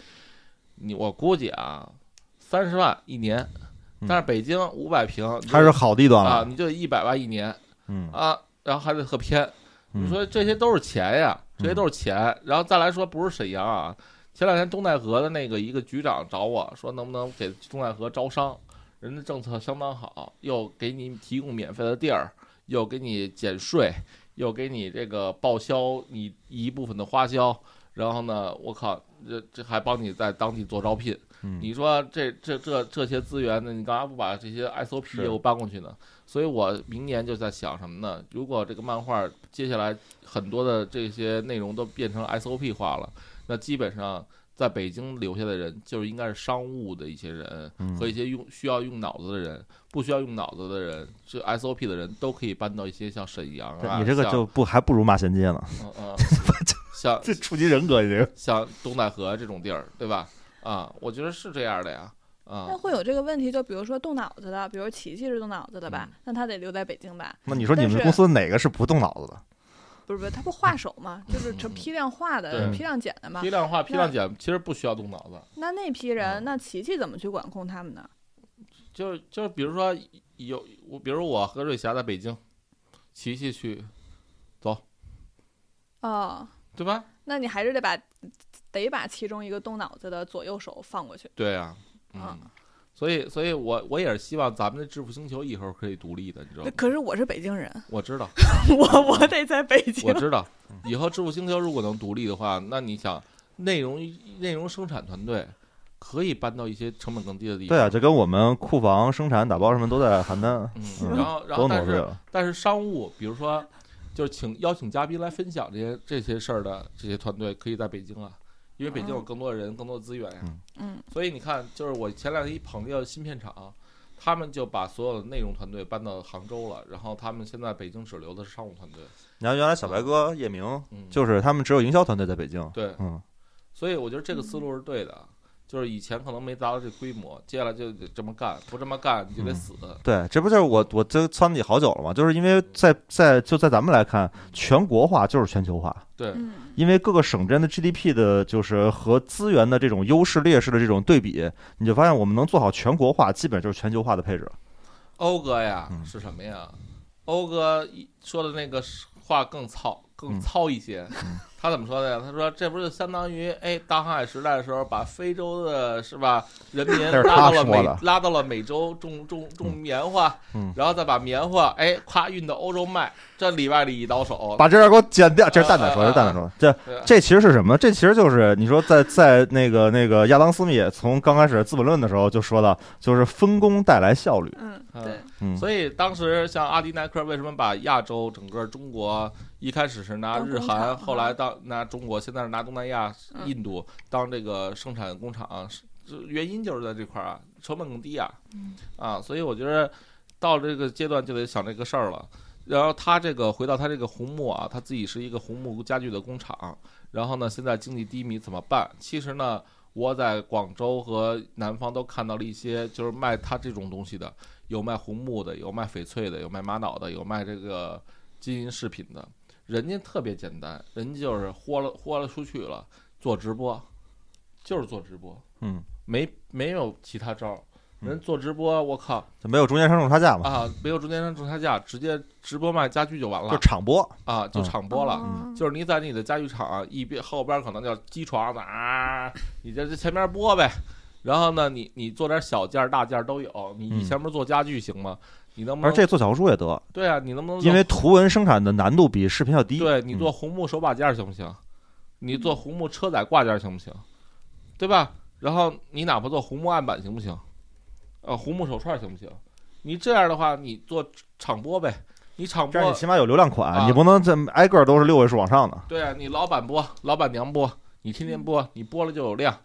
你我估计啊，三十万一年，嗯但是北京五百平还是好地段啊，你就一百万一年嗯，啊，然后还得特偏。嗯你说这些都是钱呀，这些都是钱。然后再来说，不是沈阳啊，前两天东戴河的那个一个局长找我说，能不能给东戴河招商？人家政策相当好，又给你提供免费的地儿，又给你减税，又给你这个报销你一部分的花销。然后呢，我靠，这这还帮你在当地做招聘。嗯你说这这这这些资源呢，你干嘛不把这些 SOP 业务搬过去呢？所以我明年就在想什么呢？如果这个漫画接下来很多的这些内容都变成 SOP 化了，那基本上在北京留下的人就是应该是商务的一些人嗯和一些用需要用脑子的人，不需要用脑子的人，这 SOP 的人都可以搬到一些像沈阳啊，你这个就不还不如骂衔接呢，嗯嗯，像这触及人格，你这个像东戴河这种地儿，对吧？啊，我觉得是这样的呀，啊那，会有这个问题，就比如说动脑子的，比如琪琪是动脑子的吧嗯，那他得留在北京吧？那你说你们公司哪个是不动脑子的？不是不是，他不画手嘛，就是成嗯批量画的、批量剪的嘛批。量化、批量剪，其实不需要动脑子。那那批人，嗯那琪琪怎么去管控他们呢？就是就是，比如说有我，比如我和瑞霞在北京，琪琪去走，哦，对吧？那你还是得把得把其中一个动脑子的左右手放过去。对呀、嗯，啊所以所以我我也是希望咱们的致富星球以后可以独立的，你知道吗？可是我是北京人，我知道，我我得在北京我。知道，以后致富星球如果能独立的话，那你想，内容内容生产团队可以搬到一些成本更低的地方。对啊，这跟我们库房生产打包什么都在邯郸，嗯，嗯然后然后但是。但是商务，比如说，就是请邀请嘉宾来分享这些这些事儿的这些团队，可以在北京啊，因为北京有嗯更多的人、更多的资源呀。嗯嗯所以你看，就是我前两天一朋友芯片厂，他们就把所有的内容团队搬到杭州了，然后他们现在北京只留的是商务团队。你看原来小白哥、叶明，嗯，就是他们只有营销团队在北京，对，嗯，所以我觉得这个思路是对的。就是以前可能没达到这规模，接下来就得这么干，不这么干你就得嗯死。对，这不就是我我这撺你好久了吗？就是因为在在就在咱们来看，全国化就是全球化，对，嗯因为各个省之间的 GDP 的，就是和资源的这种优势劣势的这种对比，你就发现我们能做好全国化，基本就是全球化的配置。欧哥呀嗯是什么呀？欧哥说的那个话更糙，更嗯糙一些。嗯 他怎么说的呀？他说这不是相当于哎，大航海时代的时候，把非洲的是吧人民拉到了美拉到了美洲种种种棉花，嗯然后再把棉花哎咵运到欧洲卖，这里外里一倒手。把这段给我剪掉，这是蛋蛋说的，这是蛋蛋说的。这这其实是什么？这其实就是你说在在那个那个亚当斯密从刚开始《资本论》的时候就说到，就是分工带来效率。嗯，嗯对，嗯，所以当时像阿迪耐克为什么把亚洲整个中国一开始是拿日韩，后来当拿中国，现在是拿东南亚、嗯印度当这个生产工厂，原因就是在这块儿啊，成本更低啊，嗯啊，所以我觉得到这个阶段就得想这个事儿了。然后他这个回到他这个红木啊，他自己是一个红木家具的工厂，然后呢，现在经济低迷怎么办？其实呢，我在广州和南方都看到了一些就是卖他这种东西的，有卖红木的，有卖翡翠的，有卖玛瑙的，有卖这个金银饰品的。人家特别简单，人家就是豁了豁了出去了，做直播，就是做直播，嗯，没没有其他招儿。嗯人做直播，我靠就没有中间商挣差价嘛，啊，没有中间商挣差价，直接直播卖家具就完了就场播，啊，就嗯场播了。哦就是你在你的家具厂一边后边可能叫机床的啊，你在这前面播呗。然后呢，你你做点小件儿、大件儿都有。你以前面做家具行吗？你能不能？而这做小红书也得，对啊，你能不能？因为图文生产的难度比视频要低。对你嗯做红木手把件行不行？你做红木车载挂件行不行？对吧？然后你哪怕做红木案板行不行？呃，红木手串行不行？你这样的话，你做场播呗。你场播这样你起码有流量款，啊你不能这么挨个都是六位数往上的。对啊，你老板播，老板娘播，你天天播，你播了就有量，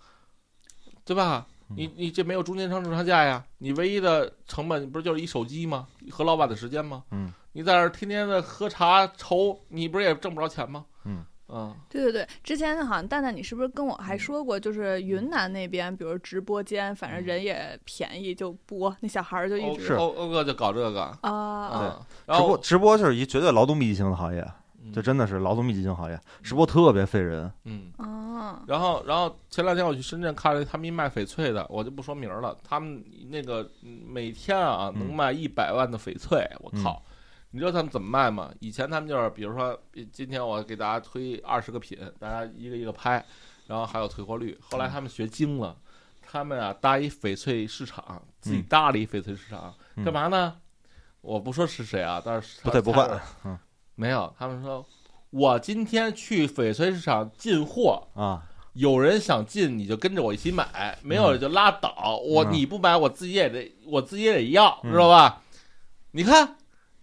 对吧？你你这没有中间商挣差价呀，你唯一的成本不是就是一手机吗？和老板的时间吗？嗯，你在这儿天天的喝茶愁，你不是也挣不着钱吗？嗯嗯对对对，之前好像蛋蛋，你是不是跟我还说过，就是云南那边，比如直播间，反正人也便宜，就播，那小孩儿就一直是欧欧哥就搞这个，啊，嗯，然直播后直播就是一绝对劳动密集型的行业，这真的是劳动密集型行业，直播特别费人。嗯。哦，然后，然后前两天我去深圳看了他们一卖翡翠的，我就不说名儿了。他们那个嗯每天啊嗯能卖一百万的翡翠，我靠！你知道他们怎么卖吗？以前他们就是，比如说今天我给大家推二十个品，大家一个一个拍，然后还有退货率。后来他们学精了，他们啊搭一翡翠市场，自己嗯搭了一翡翠市场，嗯干嘛呢？我不说是谁啊，但是不退不换，嗯没有。他们说，我今天去翡翠市场进货，啊，有人想进，你就跟着我一起买；没有就拉倒。我嗯你不买，我自己也得我自己也得要，嗯知道吧？你看，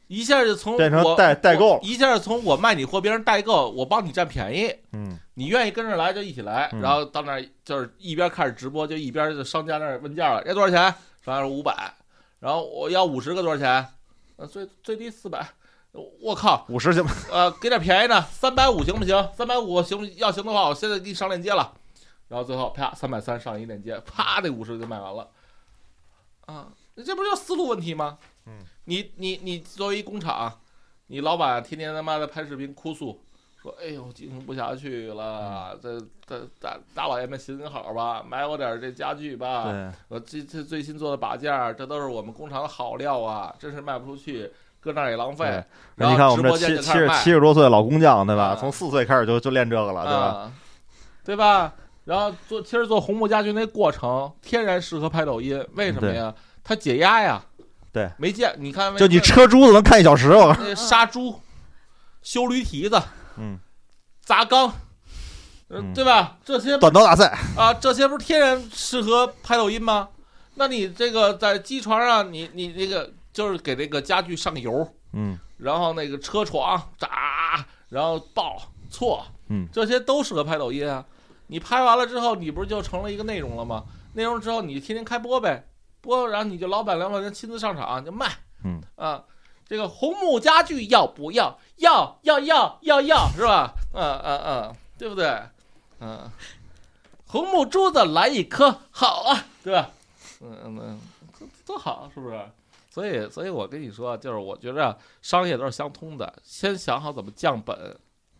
一下就从变成我代代购一下从我卖你货变成代购，我帮你占便宜。嗯你愿意跟着来就一起来，嗯然后到那儿就是一边开始直播，就一边就商家那儿问价了，要多少钱？商家说五百，然后我要五十个多少钱？呃，最最低四百。我靠，五十行吗？呃，给点便宜的，三百五行不行？三百五行要行的话，我现在给你上链接了。然后最后啪，三百三上一链接，啪，这五十就卖完了。啊，这不就思路问题吗？嗯，你你你作为一工厂，你老板天天他妈的拍视频哭诉，说哎呦经营不下去嗯了，这这大大老爷们行行好吧，买我点这家具吧。我这这最新做的把件儿，这都是我们工厂的好料啊，真是卖不出去，搁那儿也浪费对。然后你看我们这七七七十多岁的老工匠，对吧？啊从四岁开始就就练这个了，对吧？啊，对吧？然后做其实做红木家具那过程天然适合拍抖音，为什么呀？它解压呀。对，没见你看，就你车珠子能看一小时，我杀猪、修驴蹄子、嗯，砸缸，呃嗯对吧？这些短刀大赛，啊，这些不是天然适合拍抖音吗？那你这个在机床上，你你这个就是给这个家具上油，嗯然后那个车床炸，然后爆错，嗯这些都适合拍抖音啊。你拍完了之后，你不是就成了一个内容了吗？内容之后你天天开播呗，播，然后你就老板、老板娘亲自上场就卖，嗯啊，这个红木家具要不要？要要要要要是吧？嗯嗯嗯，对不对？嗯，红木珠子来一颗，好啊，对吧？嗯嗯多好，是不是？所以，所以我跟你说，就是我觉着商业都是相通的，先想好怎么降本，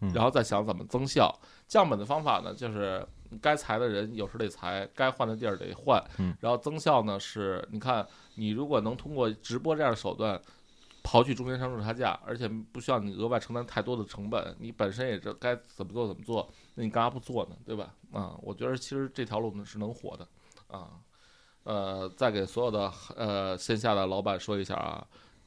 嗯然后再想怎么增效。降本的方法呢，就是该裁的人有时得裁，该换的地儿得换。嗯然后增效呢，是你看你如果能通过直播这样的手段。刨去中间商挣差价，而且不需要你额外承担太多的成本，你本身也知道该怎么做怎么做，那你干嘛不做呢？对吧？啊，我觉得其实这条路呢是能火的，啊，呃，再给所有的呃线下的老板说一下啊，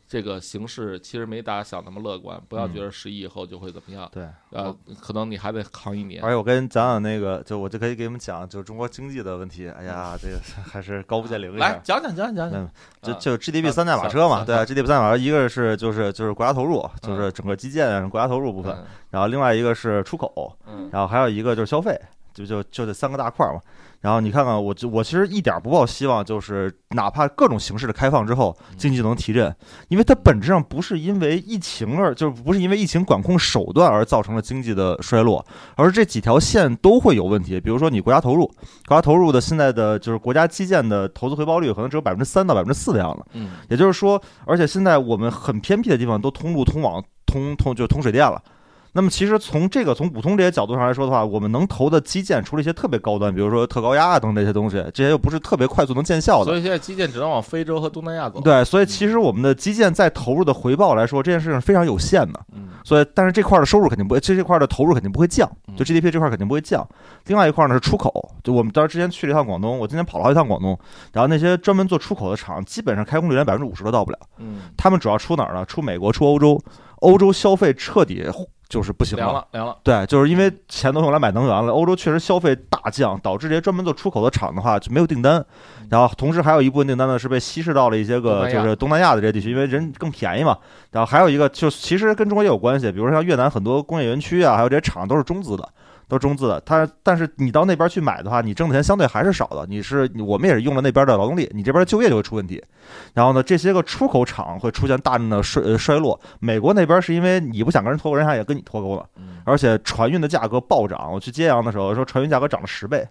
这个形势其实没大家想那么乐观，不要嗯觉得十一以后就会怎么样，对。呃，可能你还得扛一年。而且我跟你讲讲那个，就我就可以给你们讲，就是中国经济的问题。哎呀，这个还是高不见零一来下。讲讲讲讲讲嗯，就啊就 GDP 啊三驾马车嘛，行对啊，GDP 三驾马车，一个是就是就是国家投入，就嗯是整个基建啊国家投入部分，嗯然后另外一个是出口，嗯然后还有一个就是消费，就就就这三个大块儿嘛。然后你看看我，就我其实一点不抱希望，就是哪怕各种形式的开放之后，经济能提振，因为它本质上不是因为疫情而，就是不是因为疫情管控手段而造成了经济的衰落，而是这几条线都会有问题。比如说你国家投入，国家投入的现在的就是国家基建的投资回报率可能只有百分之三到百分之四的样子，嗯也就是说，而且现在我们很偏僻的地方都通路、通网、通通就通水电了。那么其实从这个从普通这些角度上来说的话，我们能投的基建，除了一些特别高端，比如说特高压啊等这些东西，这些又不是特别快速能见效的。所以现在基建只能往非洲和东南亚走。，对，所以其实我们的基建在投入的回报来说，这件事情非常有限的。嗯所以，但是这块儿的收入肯定不会，这这块儿的投入肯定不会降，就嗯 GDP 这块儿肯定不会降。另外一块儿呢是出口，就我们当时之前去了一趟广东，我今天跑了好几趟广东，然后那些专门做出口的厂，基本上开工率连百分之五十都到不了。嗯，他们主要出哪儿呢？出美国，出欧洲。欧洲消费彻底就是不行凉了凉了。对，就是因为钱都用来买能源了，欧洲确实消费大降，导致这些专门做出口的厂的话就没有订单，然后同时还有一部分订单呢是被稀释到了一些个就是东南亚的这些地区，因为人更便宜嘛。然后还有一个就其实跟中国也有关系，比如说像越南很多工业园区啊，还有这些厂都是中资的。都是中字的，它但是你到那边去买的话，你挣的钱相对还是少的。你是我们也是用了那边的劳动力，你这边就业就会出问题。然后呢，这些个出口厂会出现大量的衰呃衰落。美国那边是因为你不想跟人脱钩，人家也跟你脱钩了。嗯而且船运的价格暴涨。我去揭阳的时候说，船运价格涨了十倍，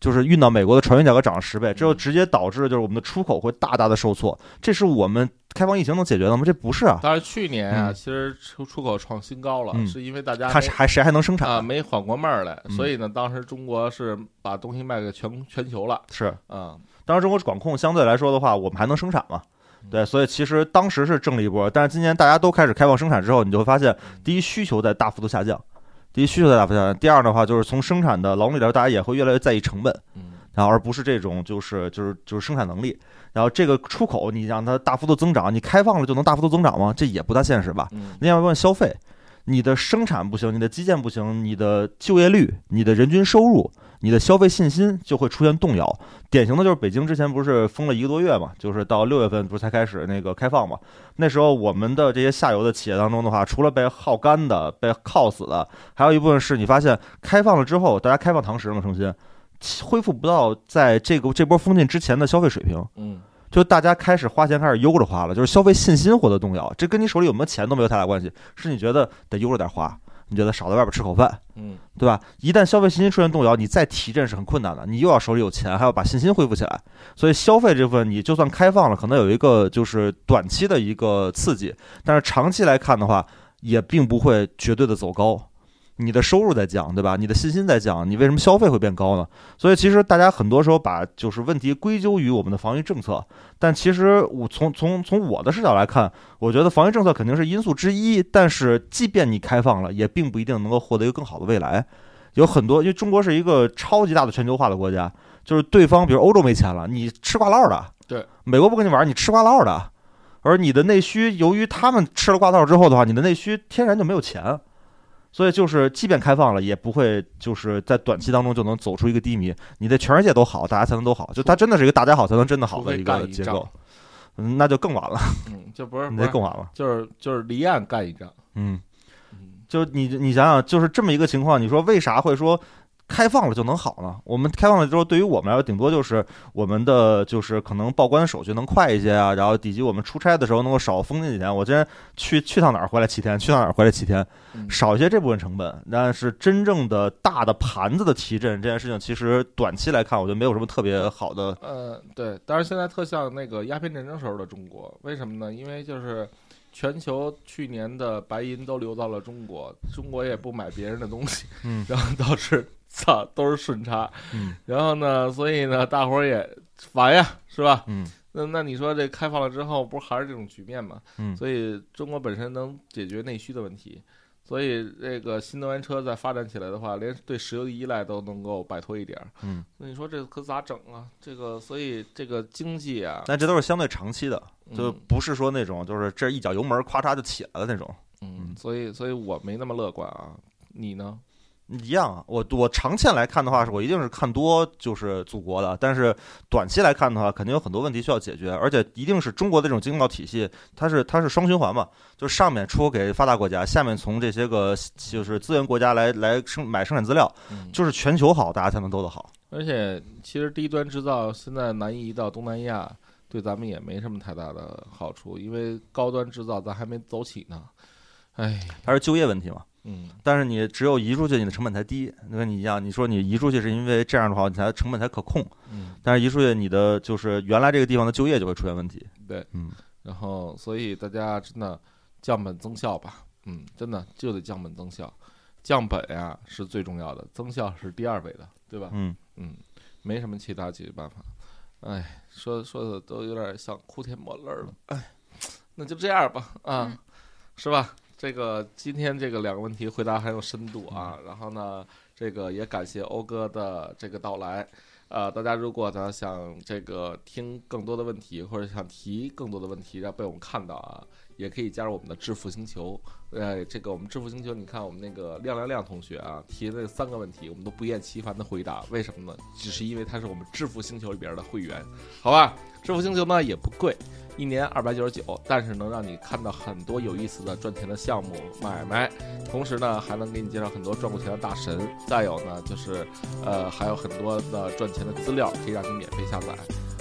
就是运到美国的船运价格涨了十倍，这就直接导致就是我们的出口会大大的受挫。这是我们开放疫情能解决的吗？这不是啊，当然去年啊，嗯其实出出口创新高了，嗯是因为大家看没谁还谁还能生产啊？没缓过闷儿来，嗯所以呢，当时中国是把东西卖给全全球了是，啊。当时中国管控相对来说的话，我们还能生产嘛。对，所以其实当时是挣了一波，但是今年大家都开始开放生产之后，你就会发现，第一需求在大幅度下降，第一需求在大幅下降，第二的话就是从生产的劳动力来说，大家也会越来越在意成本，嗯然后而不是这种就是就是就是生产能力。然后这个出口你让它大幅度增长，你开放了就能大幅度增长吗？这也不大现实吧。嗯另外一部分消费，你的生产不行，你的基建不行，你的就业率、你的人均收入、你的消费信心就会出现动摇。典型的就是北京之前不是封了一个多月嘛，就是到六月份不是才开始那个开放嘛？那时候我们的这些下游的企业当中的话，除了被耗干的、被耗死的，还有一部分是你发现开放了之后，大家开放堂食嘛，重新恢复不到在这个这波封禁之前的消费水平。嗯就大家开始花钱开始悠着花了，就是消费信心获得动摇，这跟你手里有没有钱都没有太大关系，是你觉得得悠着点花，你觉得少在外边吃口饭，嗯对吧？一旦消费信心出现动摇，你再提振是很困难的，你又要手里有钱，还要把信心恢复起来，所以消费这部分你就算开放了，可能有一个就是短期的一个刺激，但是长期来看的话，也并不会绝对的走高。你的收入在降，对吧？你的信心在降，你为什么消费会变高呢？所以其实大家很多时候把就是问题归咎于我们的防疫政策，但其实我从从从我的视角来看，我觉得防疫政策肯定是因素之一，但是即便你开放了，也并不一定能够获得一个更好的未来。有很多，因为中国是一个超级大的全球化的国家，就是对方比如欧洲没钱了，你吃瓜唠的，对，美国不跟你玩，你吃瓜唠的，而你的内需，由于他们吃了瓜唠之后的话，你的内需天然就没有钱。所以就是，即便开放了，也不会就是在短期当中就能走出一个低迷。你的全世界都好，大家才能都好。就它真的是一个大家好才能真的好的一个结构，嗯，那就更晚了，嗯，就不是那就更晚了。就是就是离岸干一仗。嗯，嗯就你你想想，就是这么一个情况，你说为啥会说开放了就能好呢？我们开放了之后，对于我们来说，顶多就是我们的就是可能报关手续能快一些啊，然后以及我们出差的时候能够少封禁几天。我今天去去趟哪儿回来七天，去趟哪儿回来七天，嗯少一些这部分成本。但是真正的大的盘子的提振这件事情，其实短期来看，我觉得没有什么特别好的。呃，对，但是现在特像那个鸦片战争时候的中国，为什么呢？因为就是全球去年的白银都流到了中国，中国也不买别人的东西，嗯 然后导致 操都是顺差，嗯 然后呢，所以呢，大伙儿也烦呀，是吧？嗯那那你说这开放了之后，不是还是这种局面吗？嗯所以中国本身能解决内需的问题，所以这个新能源车再发展起来的话，连对石油的依赖都能够摆脱一点儿。嗯，那你说这可咋整啊？这个，所以这个经济啊，但这都是相对长期的，就嗯不是说那种就是这一脚油门咔嚓就起来了那种。嗯，所以所以我没那么乐观啊。你呢？一样啊，我我长线来看的话，是我一定是看多就是祖国的，但是短期来看的话，肯定有很多问题需要解决，而且一定是中国的这种经贸体系，它是它是双循环嘛，就是上面出口给发达国家，下面从这些个就是资源国家来来生买生产资料，嗯，就是全球好，大家才能都得好。而且其实低端制造现在南移到东南亚，对咱们也没什么太大的好处，因为高端制造咱还没走起呢。哎，它是就业问题嘛。嗯，但是你只有移出去，你的成本才低。跟你一样，你说你移出去是因为这样的话，你才成本才可控。嗯，但是移出去，你的就是原来这个地方的就业就会出现问题。对，嗯，然后所以大家真的降本增效吧，嗯，真的就得降本增效，降本呀是最重要的，增效是第二位的，对吧？嗯，嗯，没什么其他解决办法。哎，说说的都有点像哭天抹泪了。哎，那就这样吧，啊，嗯是吧？这个今天这个两个问题回答很有深度啊，然后呢，这个也感谢欧哥的这个到来。呃，大家如果呢想这个听更多的问题，或者想提更多的问题，让被我们看到啊，也可以加入我们的致富星球。呃，这个我们致富星球，你看我们那个亮亮亮同学啊提的那三个问题，我们都不厌其烦的回答。为什么呢？只是因为他是我们致富星球里边的会员，好吧？致富星球呢也不贵，一年二百九十九，但是能让你看到很多有意思的赚钱的项目买卖，同时呢还能给你介绍很多赚过钱的大神。再有呢就是，呃，还有很多的赚钱的资料可以让你免费下载。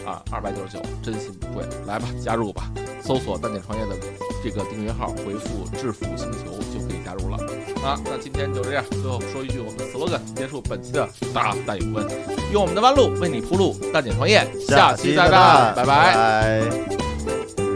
啊，二百九十九，真心不贵，来吧，加入吧，搜索“蛋点创业”的这个订阅号，回复“致富星球”就加入了。啊，那今天就这样，最后说一句我们的 slogan，结束本期的大带有问，用我们的弯路为你铺路，大姐创业，下期再再战，拜拜。拜。